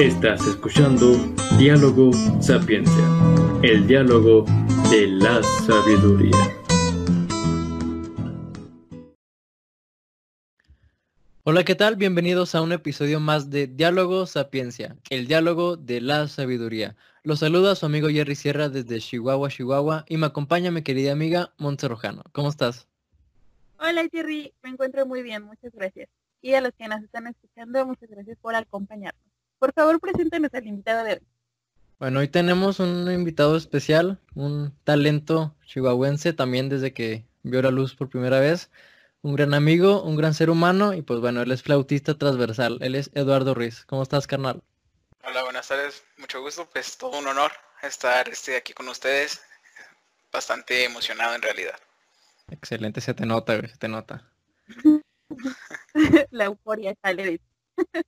Estás escuchando Diálogo Sapiencia, el diálogo de la sabiduría. Hola, ¿qué tal? Bienvenidos a un episodio más de Diálogo Sapiencia, el diálogo de la sabiduría. Los saluda su amigo Jerry Sierra desde Chihuahua, Chihuahua, y me acompaña mi querida amiga Montse Rojano. ¿Cómo estás? Hola Jerry, me encuentro muy bien, muchas gracias. Y a los que nos están escuchando, muchas gracias por acompañarnos. Por favor, preséntenos al invitado de hoy. Bueno, hoy tenemos un invitado especial, un talento chihuahuense también desde que vio la luz por primera vez. Un gran amigo, un gran ser humano y pues bueno, él es flautista transversal. Él es Eduardo Ruiz. ¿Cómo estás, carnal? Hola, buenas tardes. Mucho gusto. Pues todo un honor estar este, aquí con ustedes. Bastante emocionado en realidad. Excelente, se te nota, se te nota. la euforia sale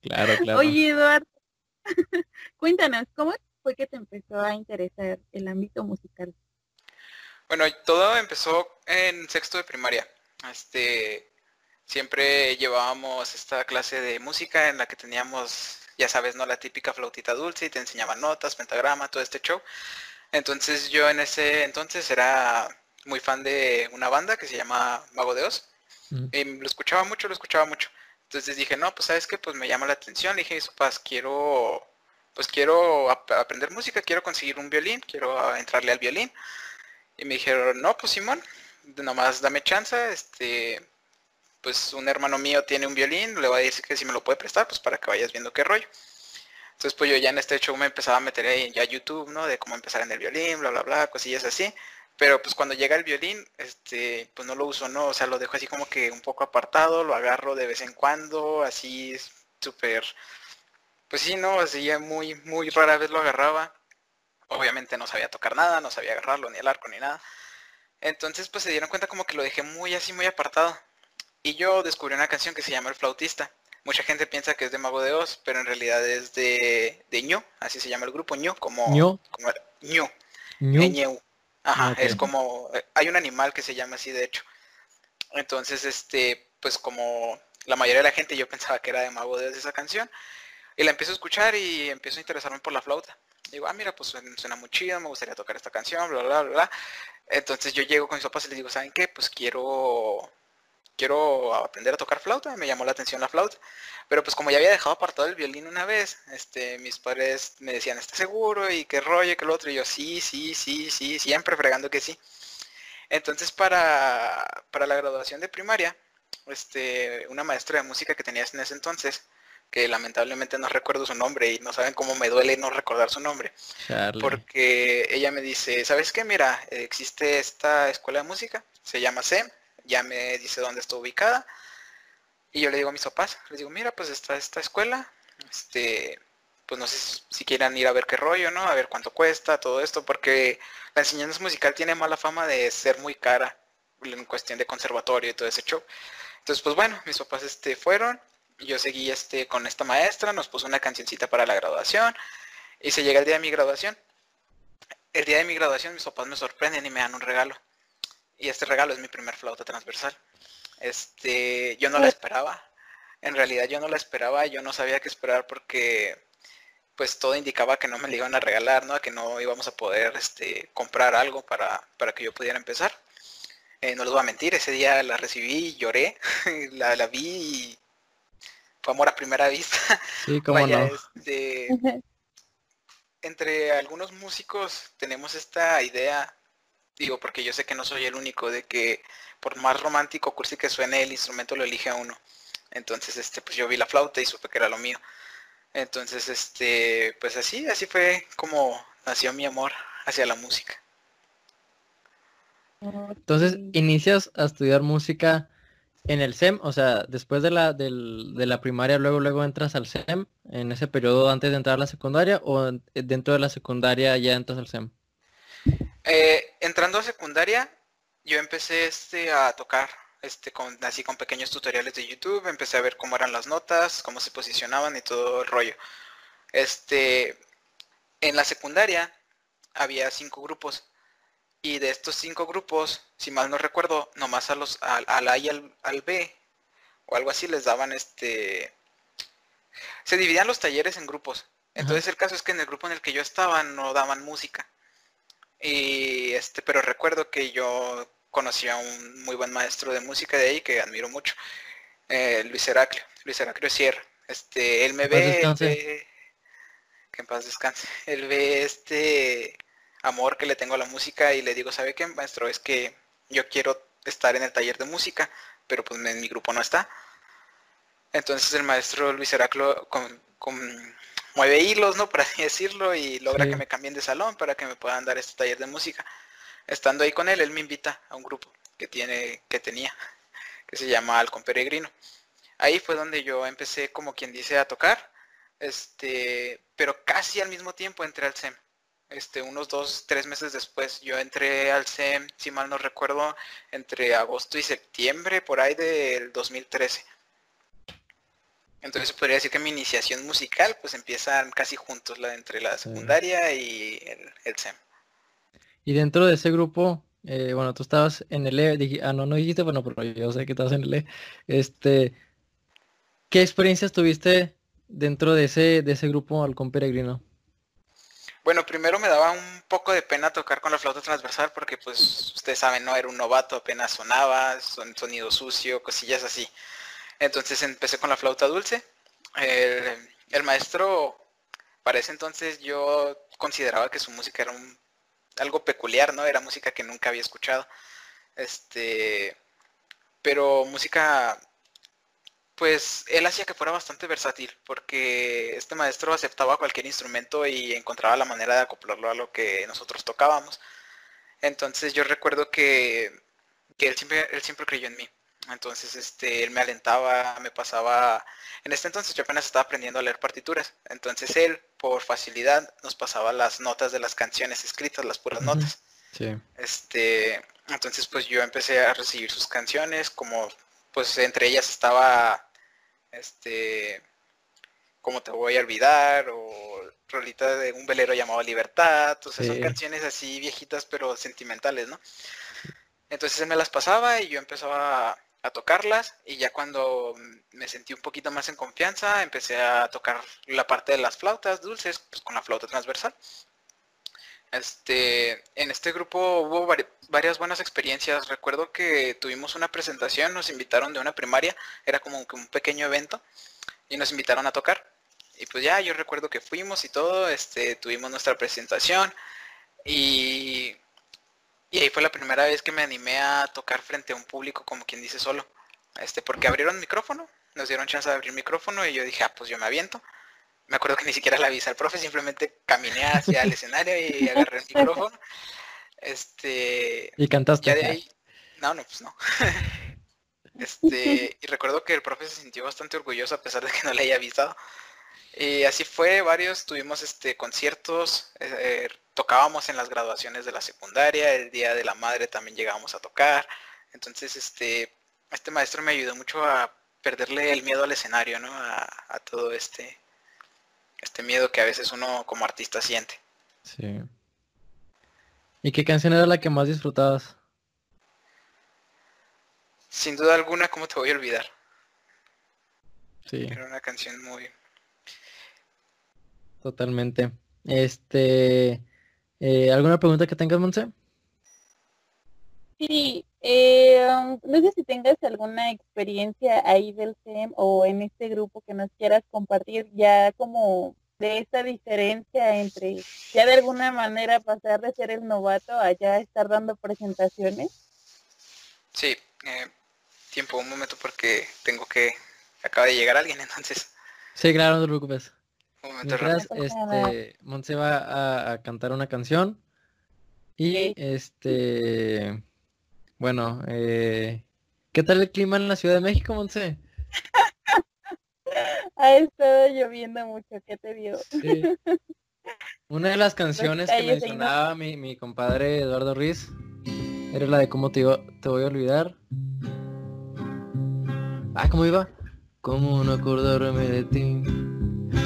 Claro, claro. Oye, Eduardo, Cuéntanos, ¿cómo fue que te empezó a interesar el ámbito musical? Bueno, todo empezó en sexto de primaria. Este, siempre llevábamos esta clase de música en la que teníamos, ya sabes, ¿no? La típica flautita dulce y te enseñaban notas, pentagrama, todo este show. Entonces yo en ese entonces era muy fan de una banda que se llama Mago de Oz. Mm. Y lo escuchaba mucho, lo escuchaba mucho. Entonces dije, no, pues sabes que pues me llama la atención. Dije, papás, quiero, pues quiero aprender música, quiero conseguir un violín, quiero entrarle al violín. Y me dijeron, no, pues Simón, nomás dame chance, este, pues un hermano mío tiene un violín, le voy a decir que si me lo puede prestar, pues para que vayas viendo qué rollo. Entonces pues yo ya en este show me empezaba a meter ahí ya YouTube, ¿no? De cómo empezar en el violín, bla, bla, bla, cosillas así. Pero pues cuando llega el violín, este, pues no lo uso, ¿no? O sea, lo dejo así como que un poco apartado, lo agarro de vez en cuando, así súper, pues sí, ¿no? Así ya muy, muy rara vez lo agarraba. Obviamente no sabía tocar nada, no sabía agarrarlo, ni el arco, ni nada. Entonces pues se dieron cuenta como que lo dejé muy así, muy apartado. Y yo descubrí una canción que se llama El Flautista. Mucha gente piensa que es de Mago de Oz, pero en realidad es de, de Ñu, así se llama el grupo, Ñu, como... Ñu. Como, Ñu. Ñu. Ajá, es como, eh, hay un animal que se llama así de hecho. Entonces, este, pues como la mayoría de la gente yo pensaba que era de Mago de esa canción. Y la empiezo a escuchar y empiezo a interesarme por la flauta. Digo, ah, mira, pues suena muy chido, me gustaría tocar esta canción, bla, bla, bla, bla. Entonces yo llego con mis papás y les digo, ¿saben qué? Pues quiero quiero aprender a tocar flauta, me llamó la atención la flauta. Pero pues como ya había dejado apartado el violín una vez, este, mis padres me decían, ¿estás seguro? Y qué rollo, que lo otro. Y yo, sí, sí, sí, sí, siempre fregando que sí. Entonces para, para la graduación de primaria, este, una maestra de música que tenías en ese entonces, que lamentablemente no recuerdo su nombre y no saben cómo me duele no recordar su nombre. Porque ella me dice, ¿sabes qué? Mira, existe esta escuela de música, se llama SEM, ya me dice dónde está ubicada. Y yo le digo a mis papás, les digo, mira, pues está esta escuela, este, pues no sé si quieran ir a ver qué rollo, ¿no? A ver cuánto cuesta, todo esto, porque la enseñanza musical tiene mala fama de ser muy cara en cuestión de conservatorio y todo ese show. Entonces, pues bueno, mis papás este, fueron, yo seguí este, con esta maestra, nos puso una cancioncita para la graduación, y se llega el día de mi graduación. El día de mi graduación mis papás me sorprenden y me dan un regalo. Y este regalo es mi primer flauta transversal. Este, yo no la esperaba. En realidad yo no la esperaba, yo no sabía qué esperar porque pues todo indicaba que no me la iban a regalar, ¿no? Que no íbamos a poder este, comprar algo para, para que yo pudiera empezar. Eh, no les voy a mentir, ese día la recibí, lloré, la, la vi y fue amor a primera vista. Sí, cómo no. Este, entre algunos músicos tenemos esta idea digo, porque yo sé que no soy el único, de que por más romántico cursi que suene, el instrumento lo elige a uno. Entonces, este, pues yo vi la flauta y supe que era lo mío. Entonces, este, pues así, así fue como nació mi amor hacia la música. Entonces, inicias a estudiar música en el SEM, o sea, después de la, de la primaria, luego, luego entras al SEM, en ese periodo antes de entrar a la secundaria, o dentro de la secundaria ya entras al SEM. Eh, entrando a secundaria, yo empecé este, a tocar este, con, así con pequeños tutoriales de YouTube, empecé a ver cómo eran las notas, cómo se posicionaban y todo el rollo. Este, en la secundaria había cinco grupos y de estos cinco grupos, si mal no recuerdo, nomás a los al, A y al, al, B o algo así les daban este se dividían los talleres en grupos Entonces el caso es que en el grupo en el que yo estaba no daban música. Y este, pero recuerdo que yo conocí a un muy buen maestro de música de ahí que admiro mucho, eh, Luis Heraclio, Luis Heraclio Sierra. Este, él me ve, que en paz descanse. Él ve este amor que le tengo a la música y le digo, ¿sabe qué, maestro? Es que yo quiero estar en el taller de música, pero pues en mi grupo no está. Entonces el maestro Luis Heraclo con, mueve hilos, ¿no? Por así decirlo, y logra que me cambien de salón para que me puedan dar este taller de música. Estando ahí con él, él me invita a un grupo que tiene, que tenía, que se llama Alcon Peregrino. Ahí fue donde yo empecé, como quien dice, a tocar, este, pero casi al mismo tiempo entré al SEM. Este, unos dos, tres meses después, yo entré al SEM, si mal no recuerdo, entre agosto y septiembre, por ahí del 2013. Entonces podría decir que mi iniciación musical pues empieza casi juntos, la entre la secundaria y el, SEM. Y dentro de ese grupo, eh, bueno, tú estabas en el E, ah, no, no dijiste, bueno, pero yo sé que estabas en el E. Este, ¿qué experiencias tuviste dentro de ese, de ese grupo Halcón Peregrino? Bueno, primero me daba un poco de pena tocar con la flauta transversal porque pues ustedes saben, no era un novato, apenas sonaba, son sonido sucio, cosillas así. Entonces empecé con la flauta dulce. El, maestro, para ese entonces yo consideraba que su música era un, algo peculiar, ¿no? Era música que nunca había escuchado. Este, pero música, pues él hacía que fuera bastante versátil, porque este maestro aceptaba cualquier instrumento y encontraba la manera de acoplarlo a lo que nosotros tocábamos. Entonces yo recuerdo que, que él, siempre, él siempre creyó en mí. Entonces, este, él me alentaba, me pasaba, en este entonces yo apenas estaba aprendiendo a leer partituras. Entonces él, por facilidad, nos pasaba las notas de las canciones escritas, las puras notas. Sí. Este, entonces pues yo empecé a recibir sus canciones, como pues entre ellas estaba este como te voy a olvidar o rolita de un velero llamado Libertad, o sea, son canciones así viejitas pero sentimentales, ¿no? Entonces él me las pasaba y yo empezaba a tocarlas y ya cuando me sentí un poquito más en confianza empecé a tocar la parte de las flautas dulces pues, con la flauta transversal. Este, en este grupo hubo varias buenas experiencias. Recuerdo que tuvimos una presentación, nos invitaron de una primaria, era como un pequeño evento y nos invitaron a tocar. Y pues ya yo recuerdo que fuimos y todo, este, tuvimos nuestra presentación y y ahí fue la primera vez que me animé a tocar frente a un público, como quien dice solo. Este, porque abrieron micrófono, nos dieron chance de abrir micrófono y yo dije, ah, pues yo me aviento. Me acuerdo que ni siquiera le avisé al profe, simplemente caminé hacia el escenario y agarré el micrófono. Este. Y cantaste. de ahí. No, no, pues no. Este, y recuerdo que el profe se sintió bastante orgulloso a pesar de que no le haya avisado. Y así fue, varios, tuvimos este conciertos, eh, tocábamos en las graduaciones de la secundaria, el día de la madre también llegábamos a tocar. Entonces, este, este maestro me ayudó mucho a perderle el miedo al escenario, ¿no? A, todo este, este miedo que a veces uno como artista siente. Sí. ¿Y qué canción era la que más disfrutabas? Sin duda alguna, ¿cómo te voy a olvidar? Sí. Era una canción muy, Totalmente. Este, eh, ¿alguna pregunta que tengas, Monse? Sí, eh, um, no sé si tengas alguna experiencia ahí del SEM o en este grupo que nos quieras compartir ya como de esta diferencia entre ya de alguna manera pasar de ser el novato a ya estar dando presentaciones. Sí, eh, tiempo, un momento porque tengo que, acaba de llegar alguien entonces. Sí, claro, no te preocupes. Mientras, este, Montse va a, cantar una canción. Y este, bueno, eh, ¿qué tal el clima en la Ciudad de México, Montse? ha estado lloviendo mucho, ¿qué te dio? Una de las canciones que mencionaba mi, mi compadre Eduardo Ruiz era la de cómo te, te voy a olvidar. Ah, ¿cómo iba? ¿Cómo no acordarme de ti?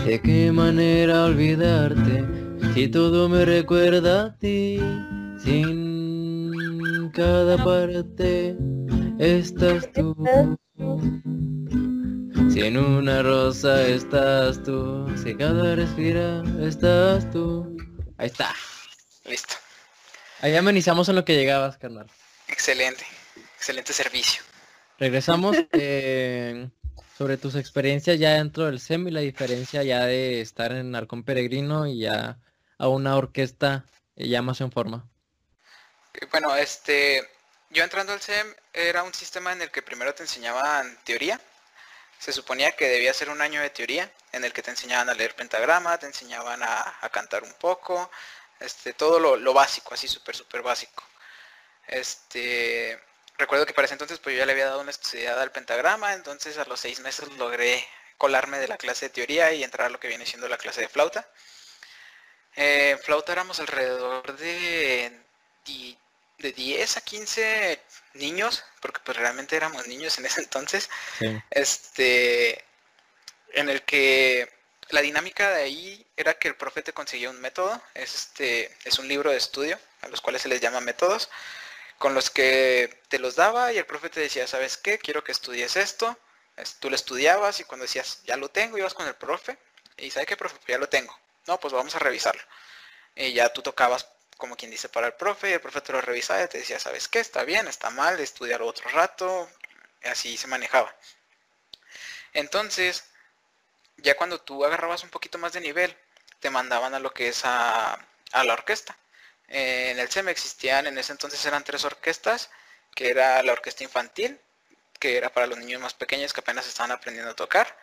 ¿De qué manera olvidarte si todo me recuerda a ti? Sin cada parte estás tú. Si en una rosa estás tú, si cada respira estás tú. Ahí está. Listo. Ahí amenizamos en lo que llegabas, carnal. Excelente. Excelente servicio. Regresamos eh, sobre tus experiencias ya dentro del SEM y la diferencia ya de estar en Arcón Peregrino y ya a una orquesta ya más en forma. Bueno, este, yo entrando al SEM era un sistema en el que primero te enseñaban teoría. Se suponía que debía ser un año de teoría en el que te enseñaban a leer pentagrama, te enseñaban a, cantar un poco, este, todo lo, lo básico, así súper, súper básico. Este, recuerdo que para ese entonces pues yo ya le había dado una estudiada al pentagrama, entonces a los seis meses logré colarme de la clase de teoría y entrar a lo que viene siendo la clase de flauta. Eh, flauta éramos alrededor de, de 10 a 15 niños, porque pues realmente éramos niños en ese entonces, este, en el que la dinámica de ahí era que el profe te conseguía un método, es, este, es un libro de estudio, a los cuales se les llama métodos, con los que te los daba y el profe te decía, ¿sabes qué? Quiero que estudies esto. Tú lo estudiabas y cuando decías, ya lo tengo, ibas con el profe y ¿sabe qué, profe? Pues ya lo tengo. No, pues vamos a revisarlo. Y ya tú tocabas, como quien dice, para el profe y el profe te lo revisaba y te decía, ¿sabes qué? Está bien, está mal, estudiarlo otro rato. así se manejaba. Entonces, ya cuando tú agarrabas un poquito más de nivel, te mandaban a lo que es a la orquesta. Eh, en el SEM existían, en ese entonces eran tres orquestas, que era la orquesta infantil, que era para los niños más pequeños que apenas estaban aprendiendo a tocar,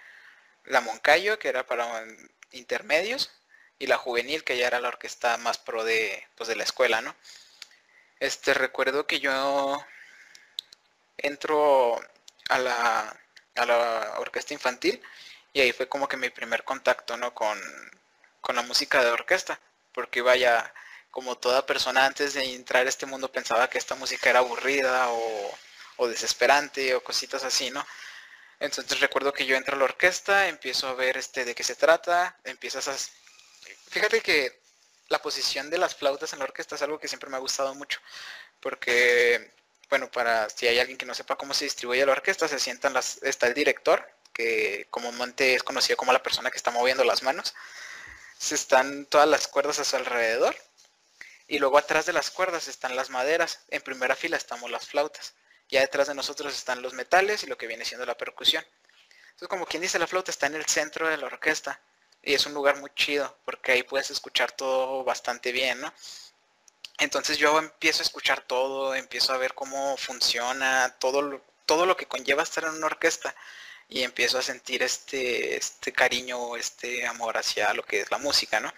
la Moncayo, que era para intermedios, y la juvenil, que ya era la orquesta más pro de, pues, de la escuela, ¿no? Este, recuerdo que yo entro a la, a la orquesta infantil y ahí fue como que mi primer contacto, ¿no? Con, con la música de orquesta, porque vaya, como toda persona antes de entrar a este mundo pensaba que esta música era aburrida o, desesperante o cositas así, ¿no? Entonces recuerdo que yo entro a la orquesta, empiezo a ver este de qué se trata, empiezas a... Fíjate que la posición de las flautas en la orquesta es algo que siempre me ha gustado mucho, porque, bueno, para si hay alguien que no sepa cómo se distribuye la orquesta, se sientan las, está el director, que comúnmente es conocido como la persona que está moviendo las manos, se están todas las cuerdas a su alrededor, y luego atrás de las cuerdas están las maderas. En primera fila estamos las flautas. Ya detrás de nosotros están los metales y lo que viene siendo la percusión. Entonces, como quien dice, la flauta está en el centro de la orquesta. Y es un lugar muy chido, porque ahí puedes escuchar todo bastante bien, ¿no? Entonces yo empiezo a escuchar todo, empiezo a ver cómo funciona, todo lo, todo lo que conlleva estar en una orquesta. Y empiezo a sentir este, este cariño, este amor hacia lo que es la música, ¿no?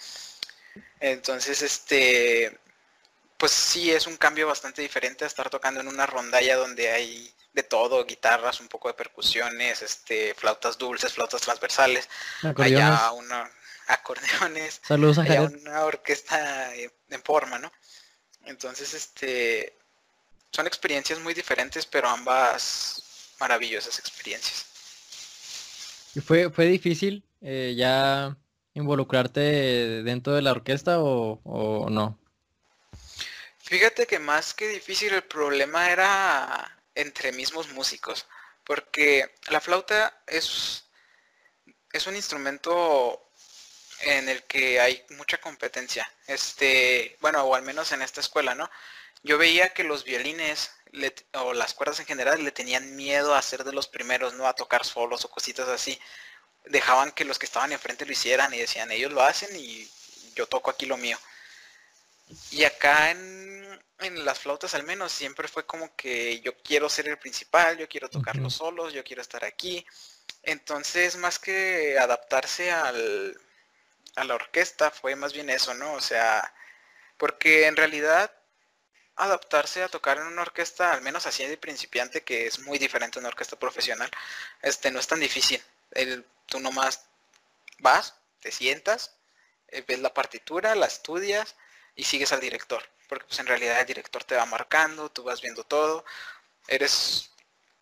Entonces, este, pues sí es un cambio bastante diferente a estar tocando en una rondalla donde hay de todo, guitarras, un poco de percusiones, este, flautas dulces, flautas transversales, allá una acordeones, Saludos a una orquesta en forma, ¿no? Entonces, este, son experiencias muy diferentes, pero ambas maravillosas experiencias. ¿Y fue, fue difícil eh, ya involucrarte dentro de la orquesta o, o no? Fíjate que más que difícil el problema era entre mismos músicos, porque la flauta es, es un instrumento en el que hay mucha competencia. Este, bueno, o al menos en esta escuela, ¿no? Yo veía que los violines o las cuerdas en general le tenían miedo a ser de los primeros, ¿no? A tocar solos o cositas así. Dejaban que los que estaban enfrente lo hicieran y decían, ellos lo hacen y yo toco aquí lo mío. Y acá en, las flautas al menos siempre fue como que yo quiero ser el principal, yo quiero tocar los solos, yo quiero estar aquí. Entonces, más que adaptarse al, a la orquesta, fue más bien eso, ¿no? O sea, porque en realidad adaptarse a tocar en una orquesta, al menos así de principiante, que es muy diferente a una orquesta profesional, este no es tan difícil. El, tú nomás vas, te sientas, eh, ves la partitura, la estudias, y sigues al director, porque pues en realidad el director te va marcando, tú vas viendo todo, eres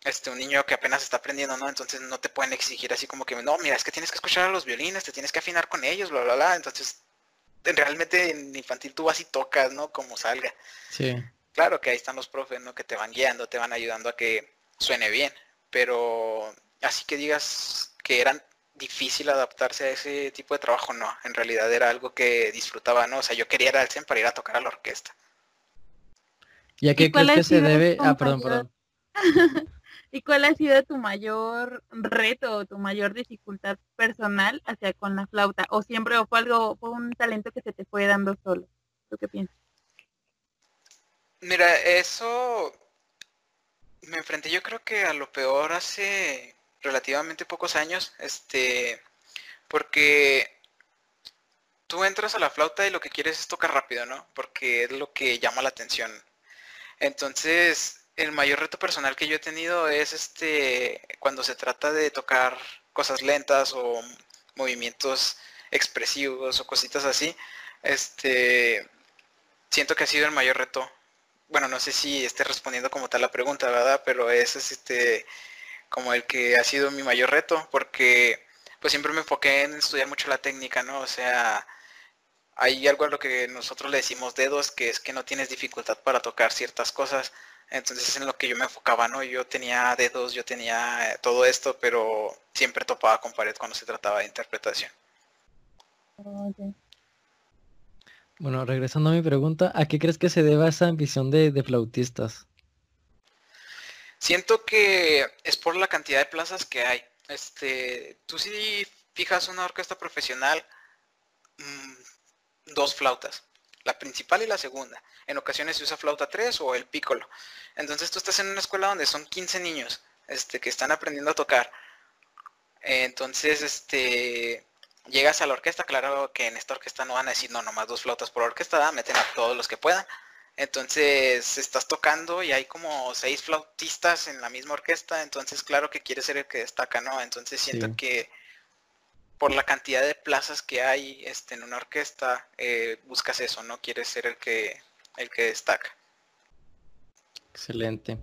este un niño que apenas está aprendiendo, ¿no? Entonces no te pueden exigir así como que, no, mira, es que tienes que escuchar a los violines, te tienes que afinar con ellos, bla, bla, bla. Entonces, realmente en infantil tú vas y tocas, ¿no? Como salga. Sí. Claro que ahí están los profes, ¿no? Que te van guiando, te van ayudando a que suene bien, pero así que digas que eran difícil adaptarse a ese tipo de trabajo, no, en realidad era algo que disfrutaba, ¿no? O sea, yo quería ir al CEN para ir a tocar a la orquesta. ¿Y a qué crees que se debe? Ah, perdón, perdón. ¿Y cuál ha sido tu mayor reto o tu mayor dificultad personal hacia con la flauta? ¿O siempre fue algo, fue un talento que se te fue dando solo? ¿Tú qué piensas? Mira, eso me enfrenté yo creo que a lo peor hace relativamente pocos años, este, porque tú entras a la flauta y lo que quieres es tocar rápido, ¿no? Porque es lo que llama la atención. Entonces, el mayor reto personal que yo he tenido es este, cuando se trata de tocar cosas lentas o movimientos expresivos o cositas así, este, siento que ha sido el mayor reto. Bueno, no sé si esté respondiendo como tal la pregunta, ¿verdad? Pero es este, como el que ha sido mi mayor reto, porque pues siempre me enfoqué en estudiar mucho la técnica, ¿no? O sea, hay algo a lo que nosotros le decimos dedos, que es que no tienes dificultad para tocar ciertas cosas. Entonces es en lo que yo me enfocaba, ¿no? Yo tenía dedos, yo tenía todo esto, pero siempre topaba con pared cuando se trataba de interpretación. Bueno, regresando a mi pregunta, ¿a qué crees que se deba esa ambición de, de flautistas? Siento que es por la cantidad de plazas que hay. Este, tú si fijas una orquesta profesional, mm, dos flautas, la principal y la segunda. En ocasiones se usa flauta 3 o el piccolo. Entonces tú estás en una escuela donde son 15 niños este, que están aprendiendo a tocar. Entonces, este, llegas a la orquesta, claro que en esta orquesta no van a decir, no, nomás dos flautas por orquesta, meten a todos los que puedan. Entonces estás tocando y hay como seis flautistas en la misma orquesta, entonces claro que quieres ser el que destaca, ¿no? Entonces siento que por la cantidad de plazas que hay este, en una orquesta, eh, buscas eso, ¿no? Quieres ser el que, el que destaca. Excelente.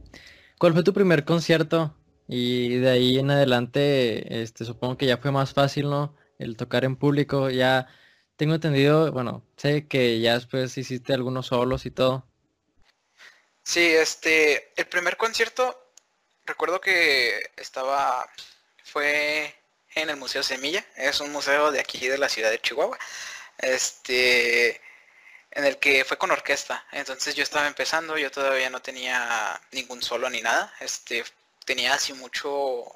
¿Cuál fue tu primer concierto? Y de ahí en adelante, este, supongo que ya fue más fácil, ¿no? El tocar en público, ya tengo entendido, bueno, sé que ya después hiciste algunos solos y todo. Sí, este, el primer concierto, recuerdo que estaba, fue en el Museo Semilla, es un museo de aquí de la ciudad de Chihuahua, este, en el que fue con orquesta. Entonces yo estaba empezando, yo todavía no tenía ningún solo ni nada, este, tenía así mucho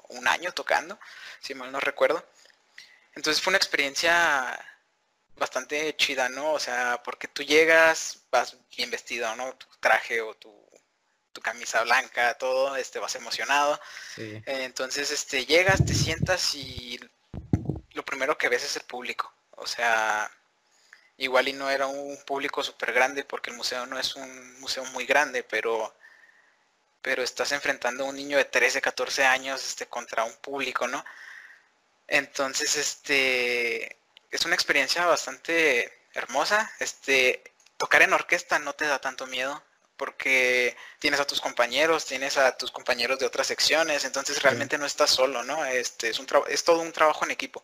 un año tocando, si mal no recuerdo. Entonces fue una experiencia bastante chida, ¿no? O sea, porque tú llegas, vas bien vestido, ¿no? Tu traje o tu, camisa blanca, todo, este, vas emocionado. entonces, este, llegas, te sientas y lo primero que ves es el público. O sea, igual y no era un público súper grande porque el museo no es un museo muy grande, pero pero estás enfrentando a un niño de 13, 14 años este, contra un público, ¿no? Entonces, este, es una experiencia bastante hermosa. Este, tocar en orquesta no te da tanto miedo porque tienes a tus compañeros, tienes a tus compañeros de otras secciones, entonces realmente no estás solo, ¿no? Este, es, un es todo un trabajo en equipo.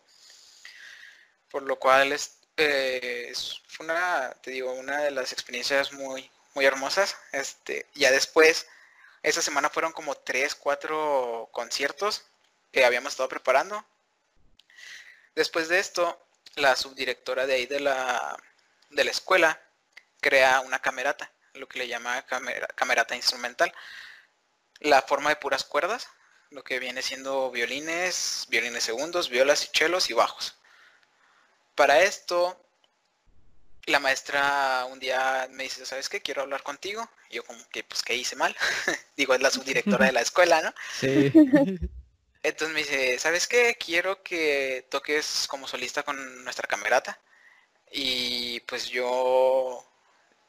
Por lo cual es, eh, es una, te digo, una de las experiencias muy, muy hermosas. Este, ya después, esa semana fueron como tres, cuatro conciertos que habíamos estado preparando. Después de esto, la subdirectora de ahí de la, de la escuela crea una camerata, lo que le llama camerata instrumental. La forma de puras cuerdas, lo que viene siendo violines, violines segundos, violas y chelos y bajos. Para esto, la maestra un día me dice, ¿sabes qué? Quiero hablar contigo. yo como que, pues, ¿qué hice mal? Digo, es la subdirectora de la escuela, ¿no? Sí. Entonces me dice, ¿sabes qué? Quiero que toques como solista con nuestra camerata. Y pues yo,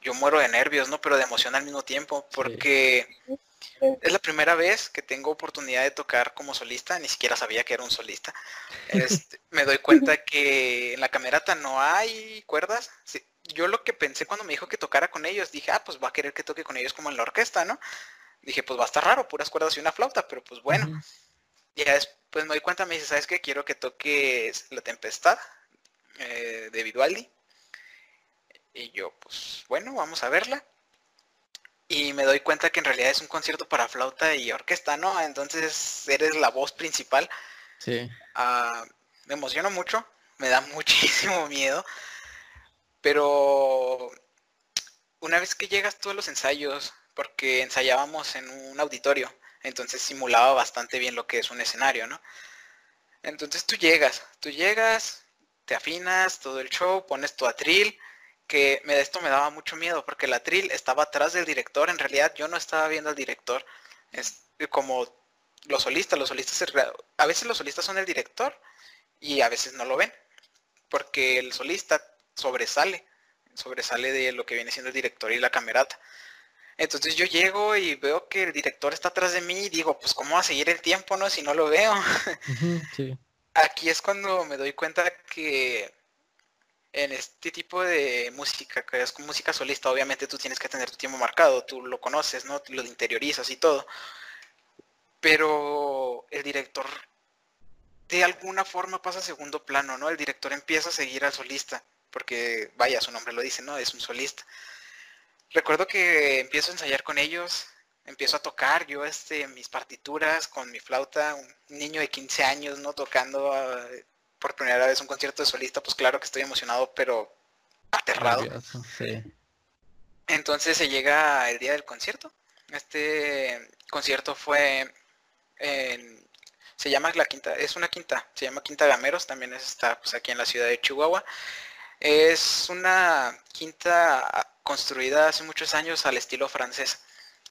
yo muero de nervios, ¿no? Pero de emoción al mismo tiempo, porque es la primera vez que tengo oportunidad de tocar como solista, ni siquiera sabía que era un solista. Este, me doy cuenta que en la camerata no hay cuerdas. yo lo que pensé cuando me dijo que tocara con ellos, dije, ah, pues va a querer que toque con ellos como en la orquesta, ¿no? Dije, pues va a estar raro, puras cuerdas y una flauta, pero pues bueno. Ya después me doy cuenta, me dice, ¿sabes qué? Quiero que toques La Tempestad eh, de Vivaldi. Y yo, pues bueno, vamos a verla. Y me doy cuenta que en realidad es un concierto para flauta y orquesta, ¿no? Entonces eres la voz principal. Sí. Ah, me emociono mucho, me da muchísimo miedo, pero una vez que llegas tú a los ensayos, porque ensayábamos en un auditorio, entonces simulaba bastante bien lo que es un escenario, ¿no? Entonces tú llegas, tú llegas, te afinas todo el show, pones tu atril, que me, esto me daba mucho miedo porque el atril estaba atrás del director, en realidad yo no estaba viendo al director, es como los solistas, los solistas, a veces los solistas son el director y a veces no lo ven, porque el solista sobresale, sobresale de lo que viene siendo el director y la camerata. Entonces yo llego y veo que el director está atrás de mí y digo, pues cómo va a seguir el tiempo, ¿no? Si no lo veo. Aquí es cuando me doy cuenta que en este tipo de música, que es música solista, obviamente tú tienes que tener tu tiempo marcado, tú lo conoces, ¿no? Lo interiorizas y todo. Pero el director de alguna forma pasa a segundo plano, ¿no? El director empieza a seguir al solista, porque vaya, su nombre lo dice, ¿no? Es un solista. Recuerdo que empiezo a ensayar con ellos, empiezo a tocar yo este mis partituras con mi flauta, un niño de 15 años, ¿no? Tocando ah, por primera vez un concierto de solista, pues claro que estoy emocionado, pero aterrado. Entonces se llega el día del concierto. Este concierto fue en se llama la quinta, es una quinta, se llama Quinta Gameros, también está pues, aquí en la ciudad de Chihuahua. Es una quinta construida hace muchos años al estilo francés.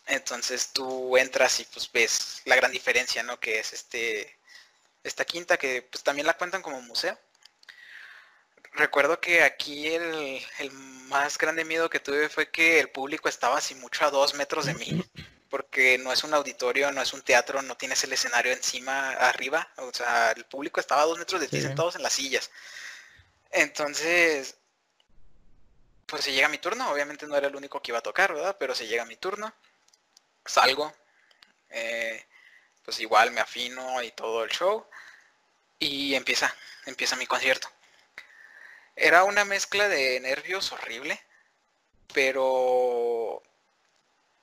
Entonces tú entras y pues ves la gran diferencia, ¿no? Que es este esta quinta que pues también la cuentan como museo. Recuerdo que aquí el, el más grande miedo que tuve fue que el público estaba así mucho a dos metros de mí porque no es un auditorio, no es un teatro, no tienes el escenario encima, arriba, o sea, el público estaba a dos metros de ti sentados en las sillas. Entonces, pues se llega mi turno, obviamente no era el único que iba a tocar, ¿verdad? Pero se llega mi turno, salgo, eh, pues igual me afino y todo el show, y empieza, empieza mi concierto. Era una mezcla de nervios horrible, pero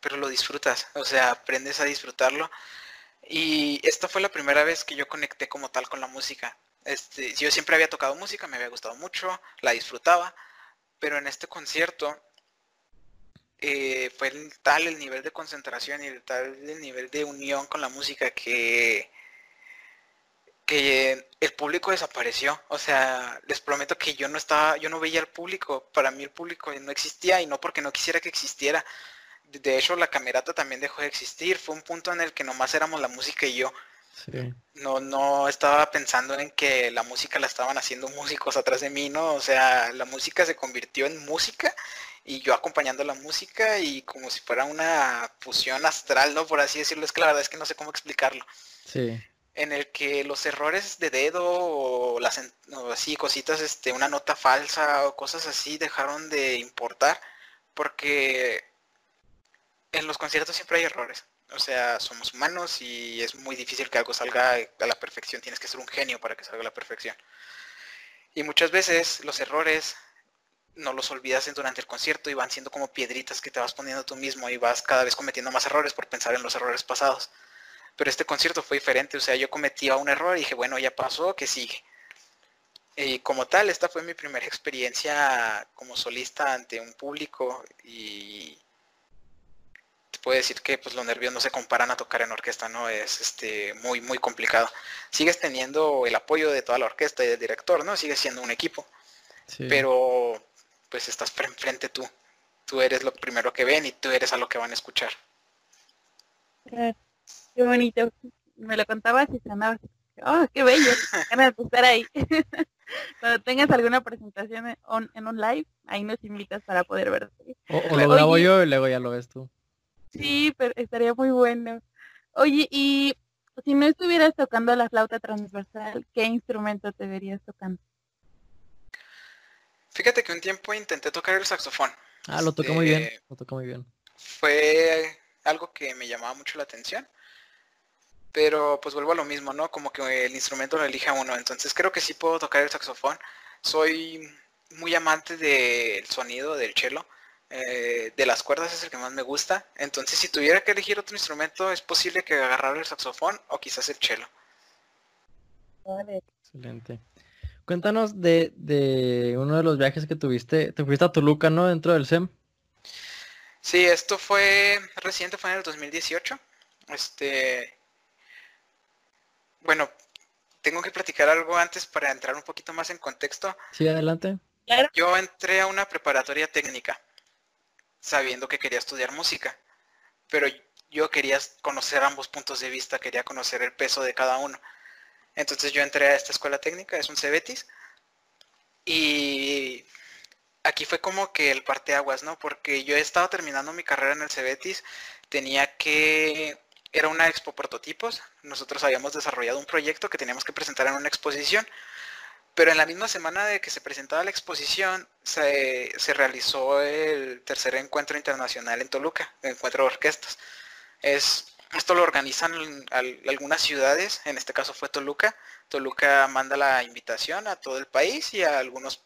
pero lo disfrutas, o sea, aprendes a disfrutarlo. Y esta fue la primera vez que yo conecté como tal con la música. Este, yo siempre había tocado música, me había gustado mucho, la disfrutaba, pero en este concierto eh, fue tal el nivel de concentración y tal el nivel de unión con la música que que el público desapareció. O sea, les prometo que yo no estaba, yo no veía al público. Para mí el público no existía y no porque no quisiera que existiera, de hecho la camerata también dejó de existir, fue un punto en el que nomás éramos la música y yo. No, no estaba pensando en que la música la estaban haciendo músicos atrás de mí, ¿no? O sea, la música se convirtió en música y yo acompañando la música y como si fuera una fusión astral, ¿no? Por así decirlo, es que la verdad es que no sé cómo explicarlo. Sí. En el que los errores de dedo o las o así cositas, este, una nota falsa o cosas así dejaron de importar porque en los conciertos siempre hay errores. O sea, somos humanos y es muy difícil que algo salga a la perfección. Tienes que ser un genio para que salga a la perfección. Y muchas veces los errores no los olvidas durante el concierto y van siendo como piedritas que te vas poniendo tú mismo y vas cada vez cometiendo más errores por pensar en los errores pasados. Pero este concierto fue diferente, o sea, yo cometía un error y dije, bueno, ya pasó, que sigue. Y como tal, esta fue mi primera experiencia como solista ante un público y puede decir que pues los nervios no se comparan a tocar en orquesta, ¿no? Es este muy muy complicado. Sigues teniendo el apoyo de toda la orquesta y del director, ¿no? Sigues siendo un equipo. Pero pues estás enfrente tú. Tú eres lo primero que ven y tú eres a lo que van a escuchar. Qué bonito. Me lo contabas y sonaba oh, qué bello. Ganas de estar ahí. Cuando tengas alguna presentación en, un live, ahí nos invitas para poder ver. O, lo grabo yo y luego ya lo ves tú. Sí, pero estaría muy bueno. Oye, y si no estuvieras tocando la flauta transversal, ¿qué instrumento te verías tocando? Fíjate que un tiempo intenté tocar el saxofón. Ah, lo tocó muy bien, este, lo tocó muy bien. Fue algo que me llamaba mucho la atención. Pero pues vuelvo a lo mismo, ¿no? Como que el instrumento lo elige a uno. Entonces creo que sí puedo tocar el saxofón. Soy muy amante del sonido del cello. Eh, de las cuerdas es el que más me gusta. Entonces, si tuviera que elegir otro instrumento, es posible que agarrara el saxofón o quizás el cello. Excelente. Cuéntanos de, de uno de los viajes que tuviste. Te fuiste a Toluca, ¿no? Dentro del SEM. Sí, esto fue reciente, fue en el 2018. Este, bueno, tengo que platicar algo antes para entrar un poquito más en contexto. Sí, adelante. Yo entré a una preparatoria técnica sabiendo que quería estudiar música, pero yo quería conocer ambos puntos de vista, quería conocer el peso de cada uno. Entonces yo entré a esta escuela técnica, es un Cebetis, y aquí fue como que el parteaguas, ¿no? Porque yo he estado terminando mi carrera en el Cebetis, tenía que era una expo prototipos. Nosotros habíamos desarrollado un proyecto que teníamos que presentar en una exposición. Pero en la misma semana de que se presentaba la exposición, se, realizó el tercer encuentro internacional en Toluca, el encuentro de orquestas. Es, esto lo organizan algunas ciudades, en este caso fue Toluca. Toluca manda la invitación a todo el país y a algunos,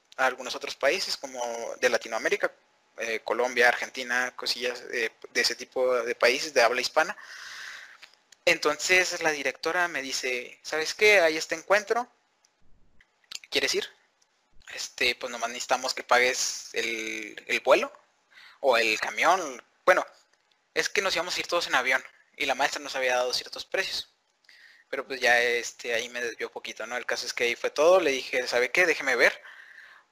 otros países como de Latinoamérica, eh, Colombia, Argentina, cosillas de ese tipo de países de habla hispana. Entonces la directora me dice, ¿sabes qué? Hay este encuentro. ¿Quieres ir? Este, pues nomás necesitamos que pagues el, el vuelo o el camión. Bueno, es que nos íbamos a ir todos en avión y la maestra nos había dado ciertos precios. Pero pues ya este ahí me desvió poquito, ¿no? El caso es que ahí fue todo. Le dije, ¿sabe qué? Déjeme ver.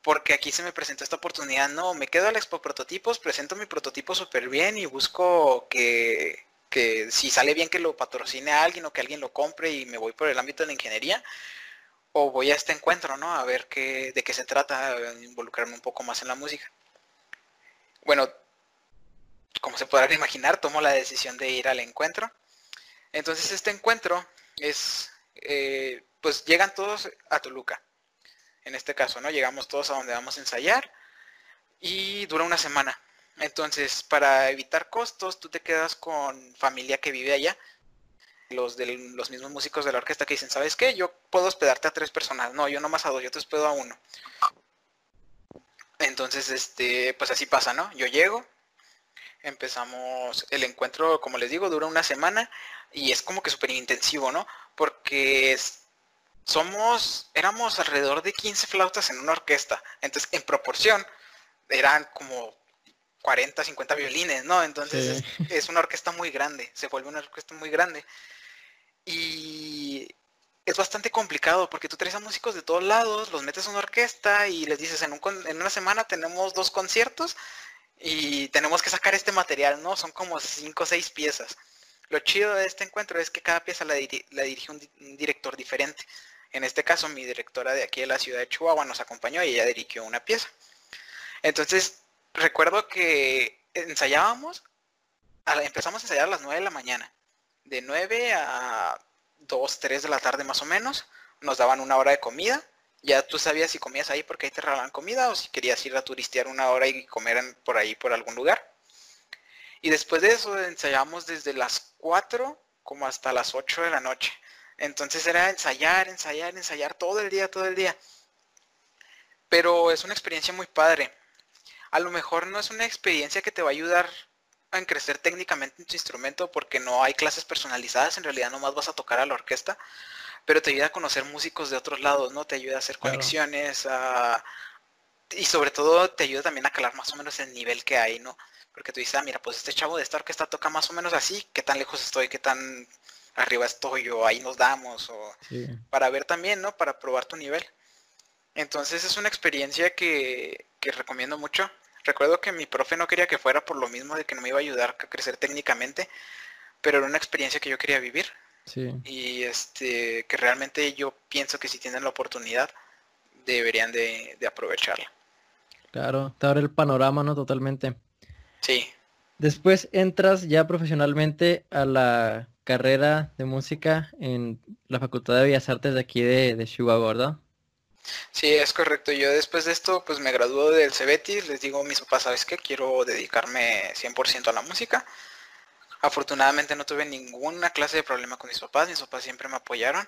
Porque aquí se me presentó esta oportunidad. No, me quedo al expo prototipos, presento mi prototipo súper bien y busco que que si sale bien que lo patrocine a alguien o que alguien lo compre y me voy por el ámbito de la ingeniería, voy a este encuentro, ¿no? A ver qué, de qué se trata, involucrarme un poco más en la música. Bueno, como se podrán imaginar, tomo la decisión de ir al encuentro. Entonces este encuentro es, eh, pues llegan todos a Toluca. En este caso, ¿no? Llegamos todos a donde vamos a ensayar y dura una semana. Entonces, para evitar costos, tú te quedas con familia que vive allá. Los de los mismos músicos de la orquesta que dicen, ¿sabes qué? Yo puedo hospedarte a tres personas. No, yo nomás a dos, yo te hospedo a uno. Entonces, este, pues así pasa, ¿no? Yo llego, empezamos el encuentro, como les digo, dura una semana y es como que súper intensivo, ¿no? Porque somos, éramos alrededor de 15 flautas en una orquesta. Entonces, en proporción, eran como 40, 50 violines, ¿no? Entonces es, una orquesta muy grande, se vuelve una orquesta muy grande. Y es bastante complicado porque tú traes a músicos de todos lados, los metes a una orquesta y les dices, en, en una semana tenemos dos conciertos y tenemos que sacar este material, ¿no? Son como 5 o 6 piezas. Lo chido de este encuentro es que cada pieza la, la dirige un, un, director diferente. En este caso, mi directora de aquí de la ciudad de Chihuahua nos acompañó y ella dirigió una pieza. Entonces, recuerdo que ensayábamos, empezamos a ensayar a las 9 de la mañana. De 9 a 2, 3 de la tarde más o menos, nos daban una hora de comida. Ya tú sabías si comías ahí porque ahí te regalaban comida o si querías ir a turistear una hora y comer por ahí por algún lugar. Y después de eso ensayamos desde las 4 como hasta las 8 de la noche. Entonces era ensayar, ensayar, ensayar todo el día, todo el día. Pero es una experiencia muy padre a lo mejor no es una experiencia que te va a ayudar a crecer técnicamente en tu instrumento porque no hay clases personalizadas, en realidad nomás vas a tocar a la orquesta, pero te ayuda a conocer músicos de otros lados, ¿no? Te ayuda a hacer conexiones, y sobre todo te ayuda también a calar más o menos el nivel que hay, ¿no? Porque tú dices, ah, mira, pues este chavo de esta orquesta toca más o menos así, qué tan lejos estoy, qué tan arriba estoy, o ahí nos damos, o para ver también, ¿no? Para probar tu nivel. Entonces es una experiencia que, que recomiendo mucho. Recuerdo que mi profe no quería que fuera por lo mismo de que no me iba a ayudar a crecer técnicamente, pero era una experiencia que yo quería vivir. Y este, que realmente yo pienso que si tienen la oportunidad, deberían de, aprovecharla. Claro, te abre el panorama, ¿no? Totalmente. Sí. Después entras ya profesionalmente a la carrera de música en la Facultad de Bellas Artes de aquí de, de Chihuahua, ¿verdad? Sí, es correcto. Yo después de esto, pues me graduó del Cebetis, les digo a mis papás, ¿sabes qué? Quiero dedicarme 100% a la música. Afortunadamente no tuve ninguna clase de problema con mis papás, mis papás siempre me apoyaron.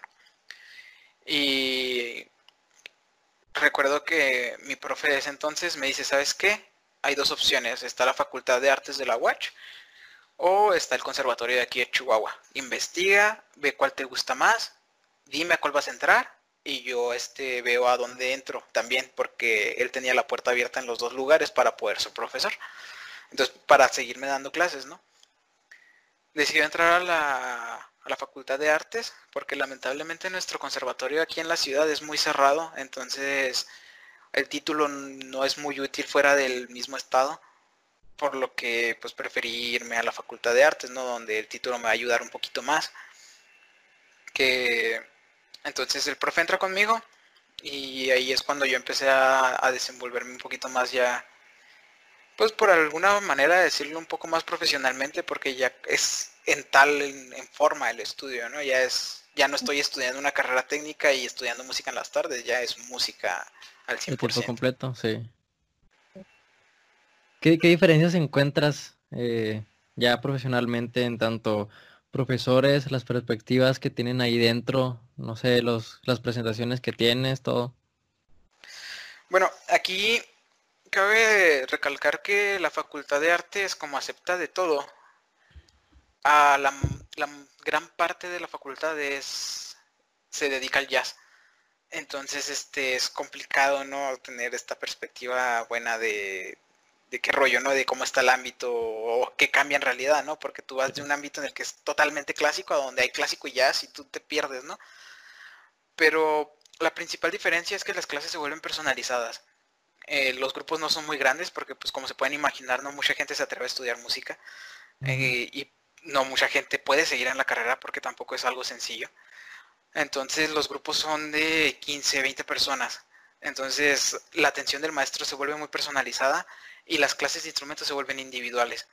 Y recuerdo que mi profe de ese entonces me dice, ¿sabes qué? Hay dos opciones, está la Facultad de Artes de la UACH o está el Conservatorio de aquí de Chihuahua. Investiga, ve cuál te gusta más, dime a cuál vas a entrar y yo este veo a dónde entro también porque él tenía la puerta abierta en los dos lugares para poder ser profesor. Entonces, para seguirme dando clases, ¿no? Decidí entrar a la, a la Facultad de Artes porque lamentablemente nuestro conservatorio aquí en la ciudad es muy cerrado, entonces el título no es muy útil fuera del mismo estado, por lo que pues preferí irme a la Facultad de Artes, ¿no? Donde el título me va a ayudar un poquito más. Que entonces el profe entra conmigo y ahí es cuando yo empecé a, desenvolverme un poquito más ya, pues por alguna manera decirlo un poco más profesionalmente, porque ya es en tal, en, forma el estudio, ¿no? Ya es, ya no estoy estudiando una carrera técnica y estudiando música en las tardes, ya es música al 100%. El tiempo completo, sí. ¿Qué, diferencias encuentras eh, ya profesionalmente en tanto profesores, las perspectivas que tienen ahí dentro, no sé, los, las presentaciones que tienes, todo. Bueno, aquí cabe recalcar que la Facultad de Artes como acepta de todo. A la, gran parte de la facultad es se dedica al jazz. Entonces este es complicado no tener esta perspectiva buena de, de qué rollo, ¿no? De cómo está el ámbito o qué cambia en realidad, ¿no? Porque tú vas de un ámbito en el que es totalmente clásico a donde hay clásico y jazz y tú te pierdes, ¿no? Pero la principal diferencia es que las clases se vuelven personalizadas. Eh, los grupos no son muy grandes porque, pues como se pueden imaginar, no mucha gente se atreve a estudiar música eh, y no mucha gente puede seguir en la carrera porque tampoco es algo sencillo. Entonces los grupos son de 15, 20 personas. Entonces la atención del maestro se vuelve muy personalizada y las clases de instrumentos se vuelven individuales.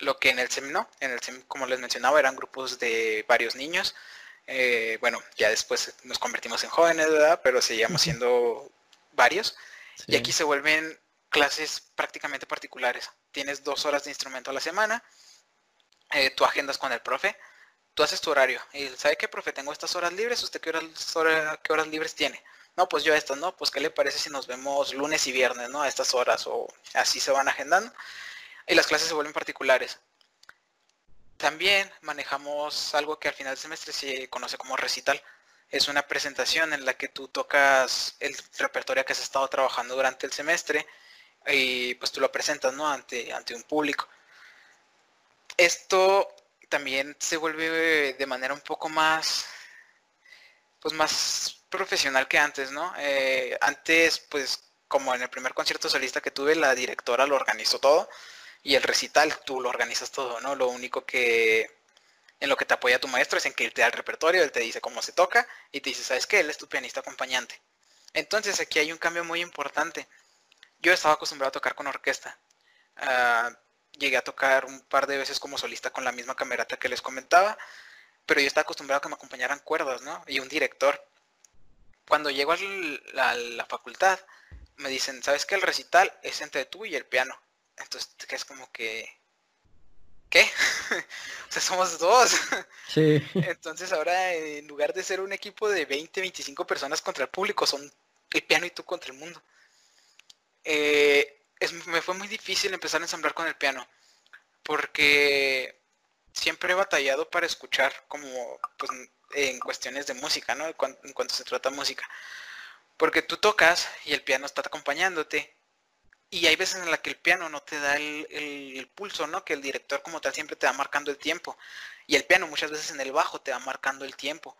Lo que en el SEM no, en el SEM como les mencionaba eran grupos de varios niños. Eh, bueno, ya después nos convertimos en jóvenes, ¿verdad? Pero seguíamos siendo varios. Y aquí se vuelven clases prácticamente particulares. Tienes dos horas de instrumento a la semana, eh, tú agendas con el profe, tú haces tu horario. Y ¿sabe qué, profe? Tengo estas horas libres, ¿usted qué horas, qué horas libres tiene? No, pues yo estas, ¿no? Pues qué le parece si nos vemos lunes y viernes, ¿no? A estas horas o así se van agendando. Y las clases se vuelven particulares. También manejamos algo que al final del semestre se conoce como recital. Es una presentación en la que tú tocas el repertorio que has estado trabajando durante el semestre y pues tú lo presentas, ¿no? Ante, ante un público. Esto también se vuelve de manera un poco más, pues más profesional que antes, ¿no? Eh, antes, pues, como en el primer concierto solista que tuve, la directora lo organizó todo y el recital tú lo organizas todo, ¿no? Lo único que en lo que te apoya tu maestro es en que él te da el repertorio, él te dice cómo se toca y te dice, ¿sabes qué? Él es tu pianista acompañante. Entonces aquí hay un cambio muy importante. Yo estaba acostumbrado a tocar con orquesta. Ah, llegué a tocar un par de veces como solista con la misma camerata que les comentaba, pero yo estaba acostumbrado a que me acompañaran cuerdas, ¿no? Y un director cuando llego a la, facultad, me dicen, ¿sabes que el recital es entre tú y el piano? Entonces, que es como que... ¿Qué? o sea, somos dos. Sí. Entonces ahora, en lugar de ser un equipo de 20, 25 personas contra el público, son el piano y tú contra el mundo. Eh, me fue muy difícil empezar a ensamblar con el piano, porque siempre he batallado para escuchar como pues, en cuestiones de música, ¿no? En cuanto se trata música. Porque tú tocas y el piano está acompañándote. Y hay veces en la que el piano no te da el, pulso, ¿no? Que el director como tal siempre te va marcando el tiempo. Y el piano muchas veces en el bajo te va marcando el tiempo.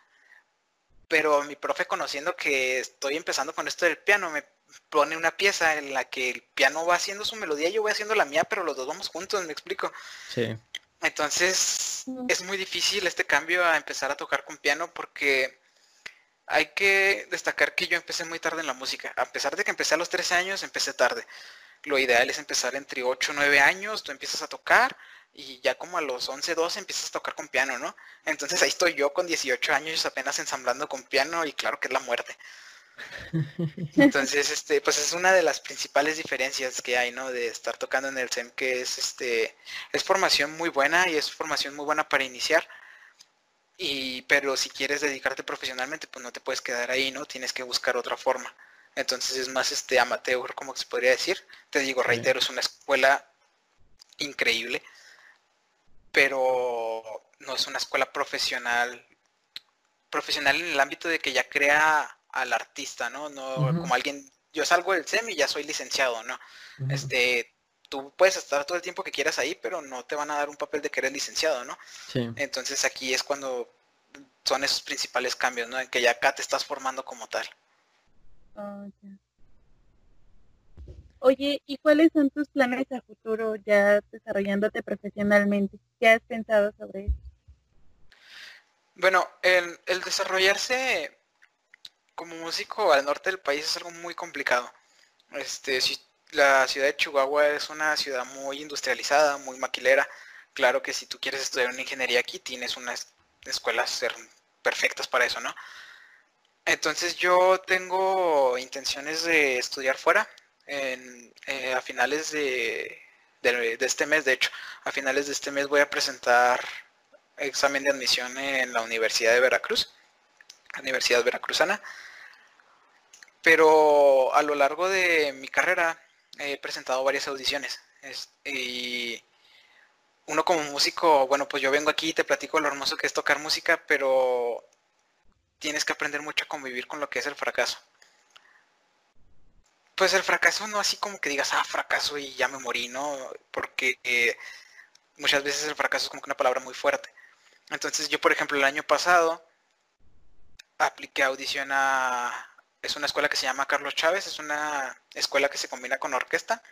Pero mi profe conociendo que estoy empezando con esto del piano, me pone una pieza en la que el piano va haciendo su melodía, yo voy haciendo la mía, pero los dos vamos juntos, me explico. Sí. Entonces es muy difícil este cambio a empezar a tocar con piano porque hay que destacar que yo empecé muy tarde en la música. A pesar de que empecé a los 13 años, empecé tarde. Lo ideal es empezar entre 8 o 9 años, tú empiezas a tocar y ya como a los 11, 12 empiezas a tocar con piano, ¿no? Entonces ahí estoy yo con 18 años apenas ensamblando con piano y claro que es la muerte. Entonces, este, pues es una de las principales diferencias que hay, ¿no? De estar tocando en el SEM, que es este, es formación muy buena y es formación muy buena para iniciar. Y, pero si quieres dedicarte profesionalmente, pues no te puedes quedar ahí, ¿no? Tienes que buscar otra forma. Entonces es más este amateur, como se podría decir. Te digo, reitero, es una escuela increíble, pero no es una escuela profesional, profesional en el ámbito de que ya crea al artista, ¿no? No como alguien, yo salgo del SEM y ya soy licenciado, ¿no? Este, tú puedes estar todo el tiempo que quieras ahí, pero no te van a dar un papel de que eres licenciado, ¿no? Sí. Entonces aquí es cuando son esos principales cambios, ¿no? En que ya acá te estás formando como tal. Ah, Oye, ¿y cuáles son tus planes a futuro ya desarrollándote profesionalmente? ¿Qué has pensado sobre eso? Bueno, el, el desarrollarse como músico al norte del país es algo muy complicado. Este, si la ciudad de Chihuahua es una ciudad muy industrializada, muy maquilera. Claro que si tú quieres estudiar una ingeniería aquí, tienes unas escuelas perfectas para eso, ¿no? Entonces yo tengo intenciones de estudiar fuera. Eh, a finales de, este mes, de hecho, a finales de este mes voy a presentar examen de admisión en la Universidad de Veracruz, Universidad Veracruzana. Pero a lo largo de mi carrera he presentado varias audiciones. y uno como músico, bueno, pues yo vengo aquí y te platico lo hermoso que es tocar música, pero tienes que aprender mucho a convivir con lo que es el fracaso pues el fracaso no así como que digas, ah, fracaso y ya me morí, ¿no? Porque eh, muchas veces el fracaso es como que una palabra muy fuerte. Entonces yo, por ejemplo, el año pasado apliqué audición a... Es una escuela que se llama Carlos Chávez, es una escuela que se combina con orquesta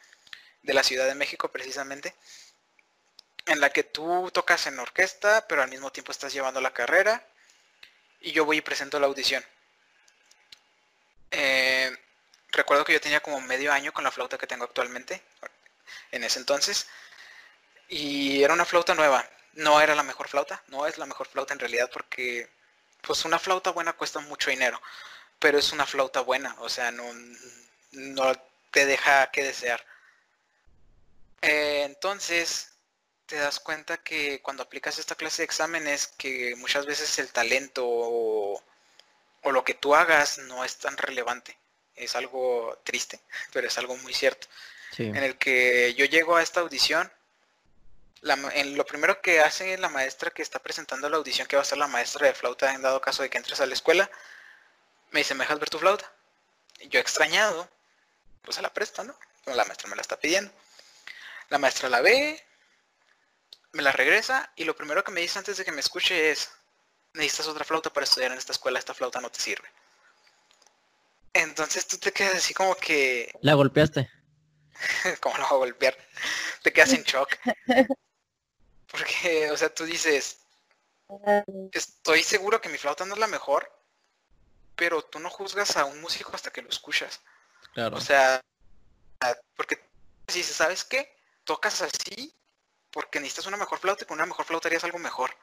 de la Ciudad de México precisamente, en la que tú tocas en orquesta, pero al mismo tiempo estás llevando la carrera y yo voy y presento la audición. Eh, recuerdo que yo tenía como medio año con la flauta que tengo actualmente, en ese entonces, y era una flauta nueva. No era la mejor flauta, no es la mejor flauta en realidad porque pues una flauta buena cuesta mucho dinero, pero es una flauta buena, o sea, no, no te deja que desear. Eh, entonces, te das cuenta que cuando aplicas esta clase de exámenes, que muchas veces el talento o lo que tú hagas no es tan relevante es algo triste, pero es algo muy cierto. En el que yo llego a esta audición, en lo primero que hace la maestra que está presentando la audición, que va a ser la maestra de flauta en dado caso de que entres a la escuela, me dice, ¿me dejas ver tu flauta? Y yo extrañado, pues se la presto, ¿no? La maestra me la está pidiendo. La maestra la ve, me la regresa y lo primero que me dice antes de que me escuche es, necesitas otra flauta para estudiar en esta escuela, esta flauta no te sirve. Entonces tú te quedas así como que... La golpeaste. ¿Cómo la voy a golpear? Te quedas en shock. Porque, o sea, tú dices, estoy seguro que mi flauta no es la mejor, pero tú no juzgas a un músico hasta que lo escuchas. Claro. O sea, porque si ¿sabes qué? Tocas así porque necesitas una mejor flauta y con una mejor flauta harías algo mejor.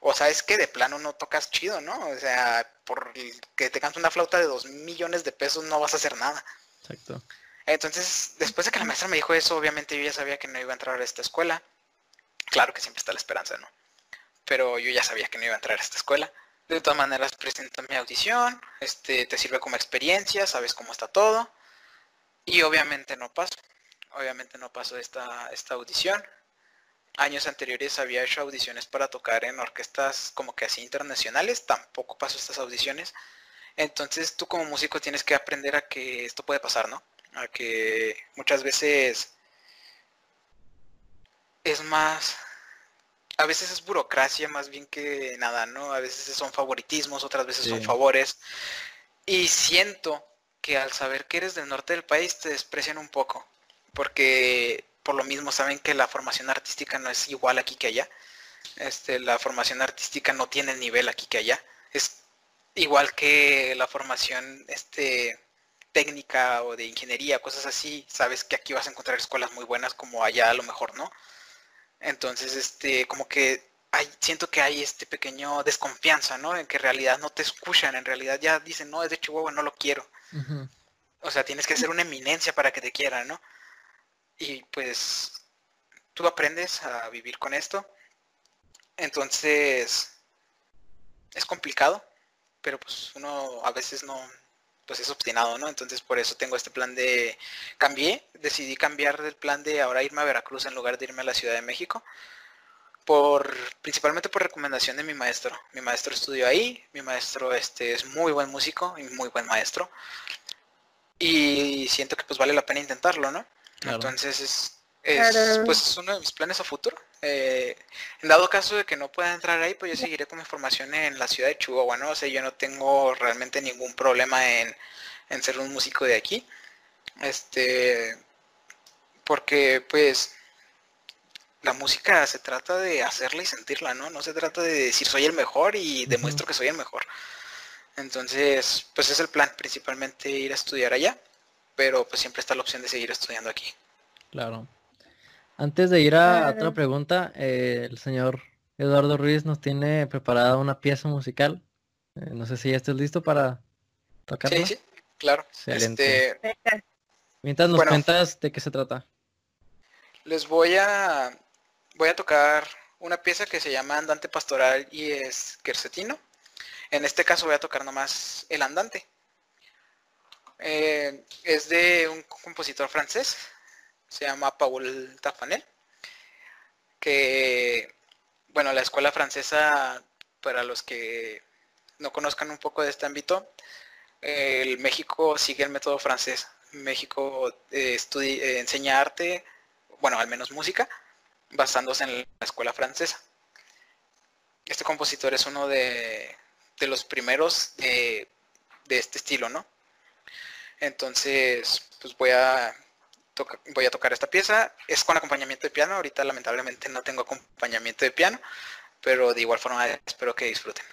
O sea, es que de plano no tocas chido, ¿no? O sea, por que te cantes una flauta de dos millones de pesos no vas a hacer nada. Exacto. Entonces, después de que la maestra me dijo eso, obviamente yo ya sabía que no iba a entrar a esta escuela. Claro que siempre está la esperanza, ¿no? Pero yo ya sabía que no iba a entrar a esta escuela. De todas maneras, presento mi audición, este, te sirve como experiencia, sabes cómo está todo. Y obviamente no paso. Obviamente no paso esta, esta audición años anteriores había hecho audiciones para tocar en orquestas como que así internacionales, tampoco paso estas audiciones. Entonces tú como músico tienes que aprender a que esto puede pasar, ¿no? A que muchas veces es más, a veces es burocracia más bien que nada, ¿no? A veces son favoritismos, otras veces son favores. Y siento que al saber que eres del norte del país te desprecian un poco, porque por lo mismo saben que la formación artística no es igual aquí que allá. Este, la formación artística no tiene el nivel aquí que allá. Es igual que la formación este, técnica o de ingeniería, cosas así. Sabes que aquí vas a encontrar escuelas muy buenas como allá a lo mejor, ¿no? Entonces, este, como que hay, siento que hay este pequeño desconfianza, ¿no? En que en realidad no te escuchan, en realidad ya dicen, no, es de Chihuahua, no lo quiero. O sea, tienes que ser una eminencia para que te quieran, ¿no? y pues tú aprendes a vivir con esto. Entonces es complicado, pero pues uno a veces no, pues es obstinado, ¿no? Entonces por eso tengo este plan de, cambié, decidí cambiar del plan de ahora irme a Veracruz en lugar de irme a la Ciudad de México, por principalmente por recomendación de mi maestro. Mi maestro estudió ahí, mi maestro este es muy buen músico y muy buen maestro. Y siento que pues vale la pena intentarlo, ¿no? Entonces es, es pues uno de mis planes a futuro. Eh, en dado caso de que no pueda entrar ahí, pues yo seguiré con mi formación en la ciudad de Chihuahua, ¿no? O sea, yo no tengo realmente ningún problema en, en ser un músico de aquí. Este, porque pues la música se trata de hacerla y sentirla, ¿no? No se trata de decir soy el mejor y demuestro que soy el mejor. Entonces, pues es el plan, principalmente ir a estudiar allá, pero pues siempre está la opción de seguir estudiando aquí. Claro. Antes de ir a otra pregunta, eh, el señor Eduardo Ruiz nos tiene preparada una pieza musical. Eh, no sé si ya estás listo para tocarla. Sí, sí, claro. Excelente. Este... Mientras nos cuentas de qué se trata. Les voy a voy a tocar una pieza que se llama Andante Pastoral y es Quercetino. En este caso voy a tocar nomás el andante. Eh, es de un compositor francés, se llama Paul Tafanel, que, bueno, la escuela francesa, para los que no conozcan un poco de este ámbito, el México sigue el método francés. México eh, eh, enseña arte, bueno, al menos música, basándose en la escuela francesa. Este compositor es uno de, los primeros de, este estilo, ¿no? Entonces, pues voy a, voy a tocar esta pieza. Es con acompañamiento de piano. Ahorita lamentablemente no tengo acompañamiento de piano, pero de igual forma espero que disfruten.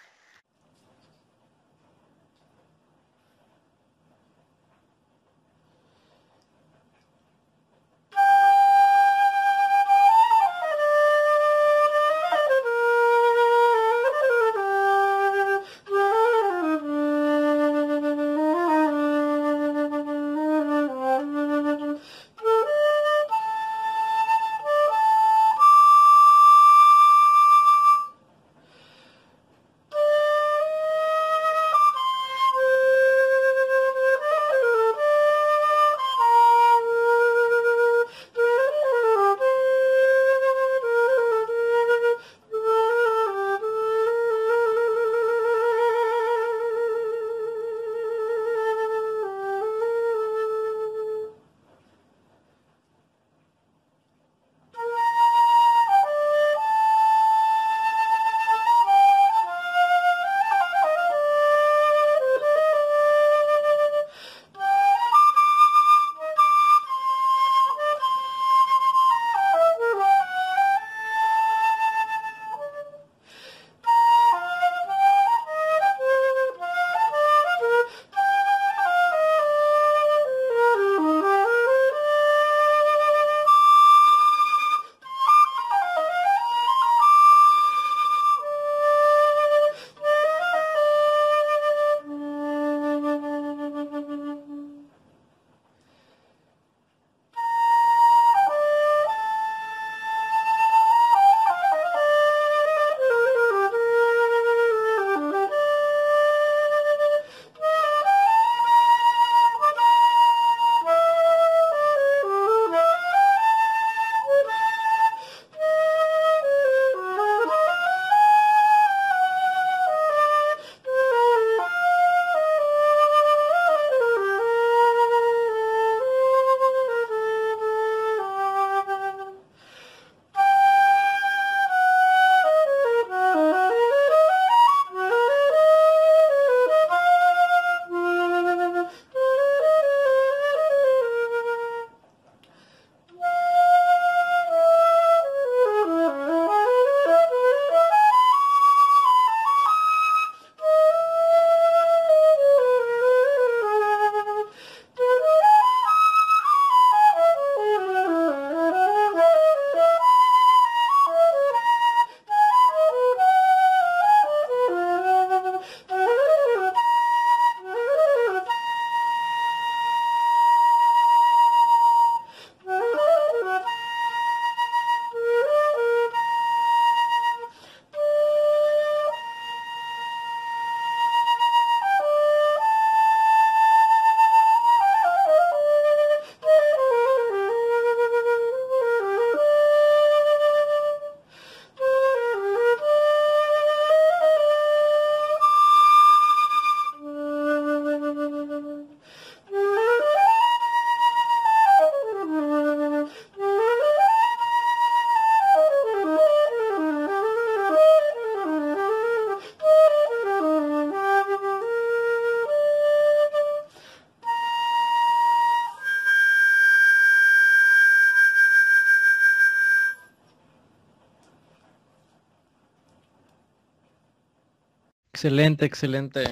Excelente, excelente.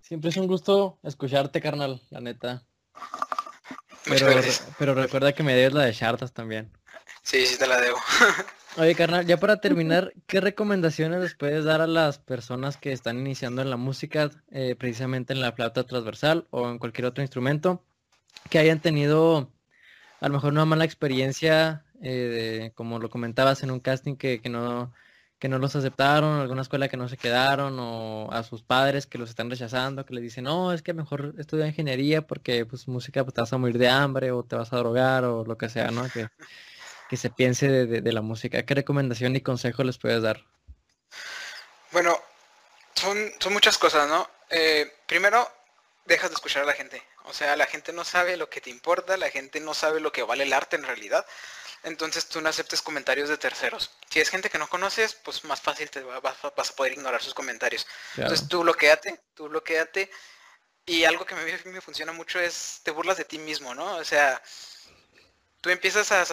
Siempre es un gusto escucharte, carnal, la neta. Pero, pero recuerda que me debes la de Chartas también. Sí, sí te la debo. Oye, carnal, ya para terminar, ¿qué recomendaciones les puedes dar a las personas que están iniciando en la música, eh, precisamente en la flauta transversal o en cualquier otro instrumento, que hayan tenido a lo mejor una mala experiencia, eh, como lo comentabas en un casting que, que, no, que no los aceptaron, alguna escuela que no se quedaron, o a sus padres que los están rechazando, que les dicen, no, es que mejor estudia ingeniería porque pues música pues, te vas a morir de hambre o te vas a drogar o lo que sea, ¿no? Que, que se piense de, la música. ¿Qué recomendación y consejo les puedes dar? Bueno, son, son muchas cosas, ¿no? Eh, primero, dejas de escuchar a la gente. O sea, la gente no sabe lo que te importa, la gente no sabe lo que vale el arte en realidad. Entonces tú no aceptes comentarios de terceros. Si es gente que no conoces, pues más fácil te vas, a poder ignorar sus comentarios. Entonces tú bloqueate, tú bloqueate. Y algo que me, me funciona mucho es te burlas de ti mismo, ¿no? O sea, tú empiezas a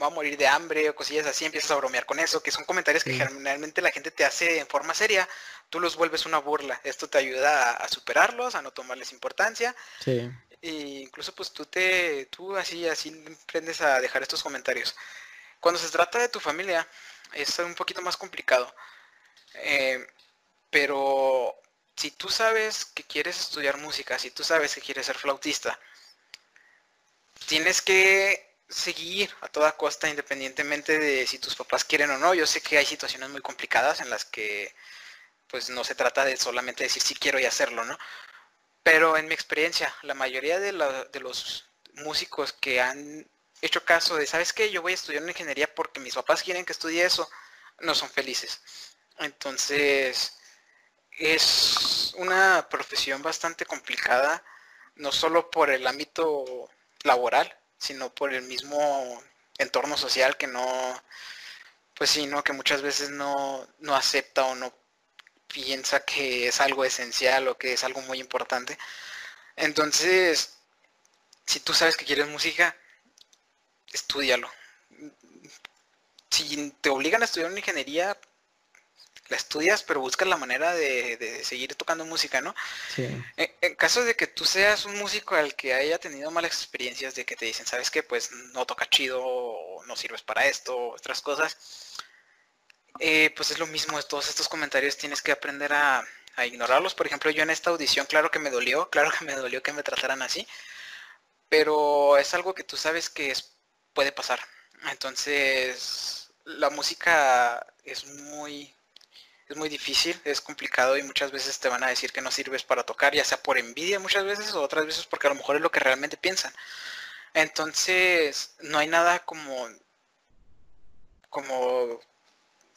va a morir de hambre o cosillas así, empiezas a bromear con eso, que son comentarios que generalmente la gente te hace en forma seria, tú los vuelves una burla. Esto te ayuda a, superarlos, a no tomarles importancia. Sí. E incluso pues tú te, tú así, así aprendes a dejar estos comentarios. Cuando se trata de tu familia, es un poquito más complicado. Eh, pero si tú sabes que quieres estudiar música, si tú sabes que quieres ser flautista, tienes que seguir a toda costa independientemente de si tus papás quieren o no. Yo sé que hay situaciones muy complicadas en las que pues no se trata de solamente decir si quiero y hacerlo, ¿no? Pero en mi experiencia, la mayoría de, los músicos que han hecho caso de, ¿sabes qué? Yo voy a estudiar una ingeniería porque mis papás quieren que estudie eso, no son felices. Entonces, es una profesión bastante complicada, no solo por el ámbito laboral, sino por el mismo entorno social que no, pues sí, ¿no? Que muchas veces no, no acepta o no piensa que es algo esencial o que es algo muy importante. Entonces, si tú sabes que quieres música, estudialo. Si te obligan a estudiar una ingeniería, la estudias, pero buscas la manera de, seguir tocando música, ¿no? Sí. En, caso de que tú seas un músico al que haya tenido malas experiencias, de que te dicen, ¿sabes qué? Pues no toca chido, o no sirves para esto, otras cosas, eh, pues es lo mismo, todos estos comentarios tienes que aprender a, ignorarlos. Por ejemplo, yo en esta audición, claro que me dolió, claro que me dolió que me trataran así, pero es algo que tú sabes que es, puede pasar. Entonces, la música es muy es muy difícil, es complicado y muchas veces te van a decir que no sirves para tocar, ya sea por envidia muchas veces o otras veces porque a lo mejor es lo que realmente piensan. Entonces, no hay nada como como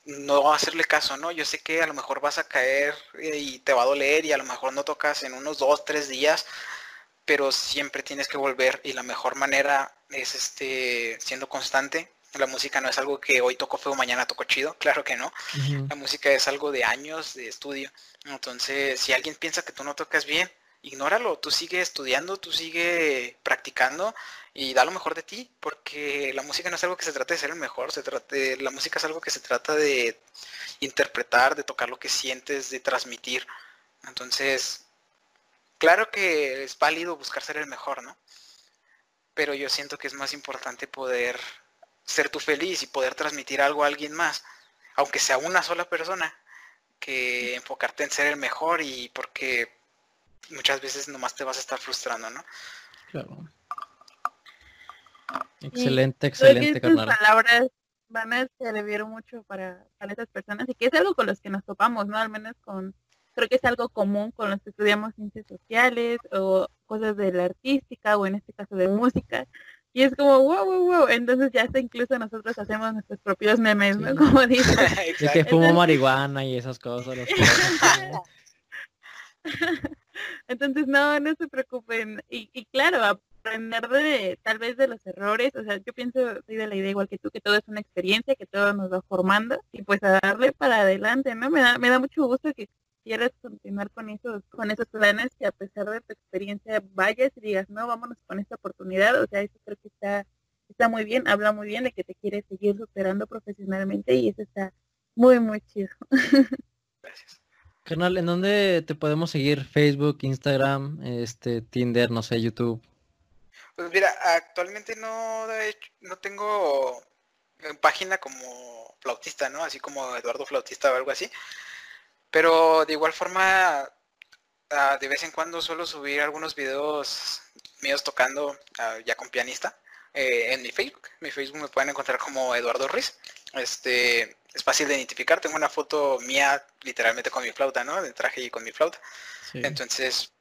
no hacerle caso, ¿no? Yo sé que a lo mejor vas a caer y te va a doler y a lo mejor no tocas en unos dos, tres días, pero siempre tienes que volver y la mejor manera es este siendo constante la música no es algo que hoy toco feo, mañana toco chido, claro que no. La música es algo de años de estudio. Entonces, si alguien piensa que tú no tocas bien, ignóralo, tú sigue estudiando, tú sigue practicando y da lo mejor de ti, porque la música no es algo que se trata de ser el mejor, se trata la música es algo que se trata de interpretar, de tocar lo que sientes, de transmitir. Entonces, claro que es válido buscar ser el mejor, ¿no? Pero yo siento que es más importante poder ser tú feliz y poder transmitir algo a alguien más, aunque sea una sola persona, que enfocarte en ser el mejor y porque muchas veces nomás te vas a estar frustrando, ¿no? Claro. Excelente, excelente, carnal. palabras van a servir mucho para, para esas personas y que es algo con los que nos topamos, ¿no? Al menos con, creo que es algo común con los que estudiamos ciencias sociales o cosas de la artística o en este caso de música, y es como, wow, wow, wow. Entonces ya hasta incluso nosotros hacemos nuestros propios memes, ¿no? Como dice. Y que fumo marihuana y esas cosas. Entonces, no, no se preocupen. Y, y, claro, aprender de tal vez de los errores. O sea, yo pienso, soy de la idea igual que tú, que todo es una experiencia, que todo nos va formando. Y pues a darle para adelante, ¿no? Me da, me da mucho gusto que quieres continuar con esos, con esos planes que a pesar de tu experiencia vayas y digas, no, vámonos con esta oportunidad, o sea, eso creo que está, está muy bien, habla muy bien de que te quiere seguir superando profesionalmente y eso está muy, muy chido. Gracias. Canal, ¿en dónde te podemos seguir? Facebook, Instagram, este, Tinder, no sé, YouTube. Pues mira, actualmente no, no tengo página como flautista, ¿no? Así como Eduardo Flautista o algo así. Pero de igual forma, ah, de vez en cuando suelo subir algunos videos míos tocando ah, ya con pianista eh, en mi Facebook. Mi Facebook me pueden encontrar como Eduardo Ruiz. Este, es fácil de identificar. Tengo una foto mía literalmente con mi flauta, ¿no? De traje y con mi flauta. Entonces,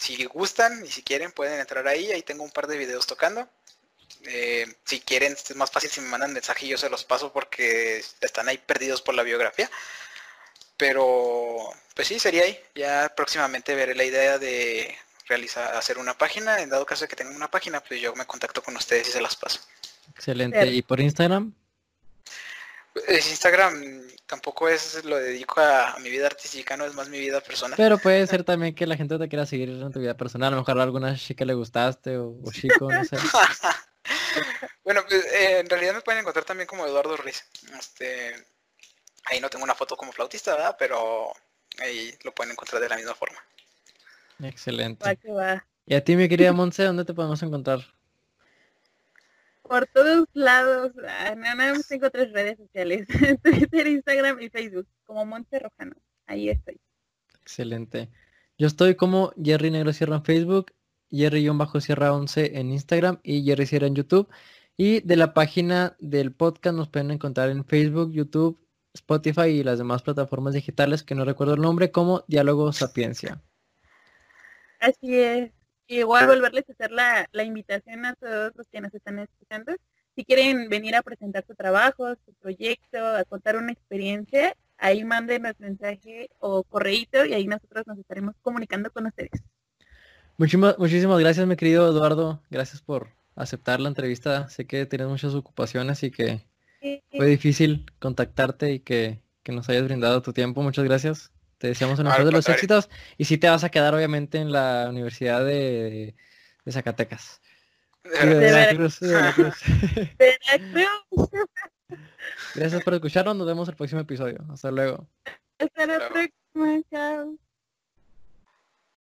si gustan y si quieren pueden entrar ahí. Ahí tengo un par de videos tocando. Eh, si quieren, es más fácil si me mandan mensaje y yo se los paso porque están ahí perdidos por la biografía. Pero, pues sí, sería ahí. Ya próximamente veré la idea de realizar, hacer una página. En dado caso de que tengan una página, pues yo me contacto con ustedes y se las paso. Excelente. ¿Y por Instagram? Es Instagram tampoco es lo dedico a, mi vida artística, no es más mi vida personal. Pero puede ser también que la gente te quiera seguir en tu vida personal, a lo mejor a alguna chica le gustaste o, chico, no sé. bueno, pues eh, en realidad me pueden encontrar también como Eduardo Ruiz. Este, ahí no tengo una foto como flautista, ¿verdad? Pero ahí lo pueden encontrar de la misma forma. Excelente. Y a ti, mi querida Monse, ¿dónde te podemos encontrar? Por todos lados. Ah, nada más tengo tres redes sociales, Twitter, Instagram y Facebook, como Monte Rojano. Ahí estoy. Excelente. Yo estoy como Jerry Negro Sierra en Facebook, Jerry-Sierra 11 en Instagram y Jerry Sierra en YouTube. Y de la página del podcast nos pueden encontrar en Facebook, YouTube, Spotify y las demás plataformas digitales que no recuerdo el nombre como Diálogo Sapiencia. Así es igual volverles a hacer la, invitación a todos los que nos están escuchando. Si quieren venir a presentar su trabajo, su proyecto, a contar una experiencia, ahí mándenos mensaje o correíto y ahí nosotros nos estaremos comunicando con ustedes. Muchísimas, muchísimas gracias, mi querido Eduardo. Gracias por aceptar la entrevista. Sé que tienes muchas ocupaciones y que fue difícil contactarte y que, que nos hayas brindado tu tiempo. Muchas gracias. Te deseamos el mejor de los éxitos. Y si te vas a quedar, obviamente, en la Universidad de, Zacatecas. Gracias por escucharnos. Nos vemos el próximo episodio. Hasta luego. Hasta la próxima. Chao.